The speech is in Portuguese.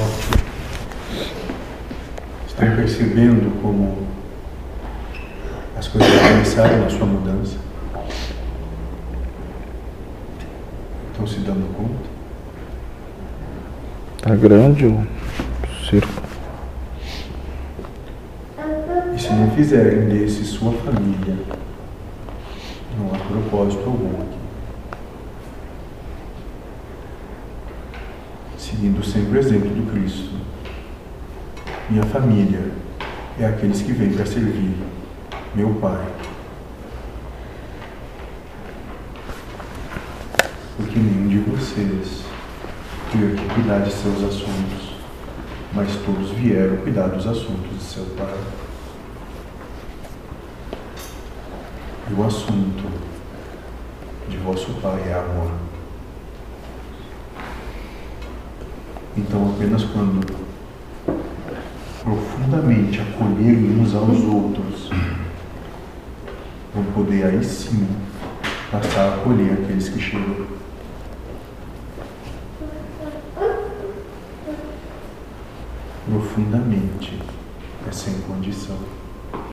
Ótimo. Estão percebendo como as coisas começaram na sua mudança? Estão se dando conta? Tá grande o círculo. E se não fizerem desse sua família, não há propósito algum aqui. Seguindo sempre o exemplo do Cristo. Minha família é aqueles que vêm para servir meu Pai. Porque nenhum de vocês veio aqui cuidar de seus assuntos, mas todos vieram cuidar dos assuntos de seu Pai. E o assunto de vosso Pai é amor. Então, apenas quando profundamente acolherem uns aos outros, vão poder aí sim passar a acolher aqueles que chegam. Profundamente, é sem condição.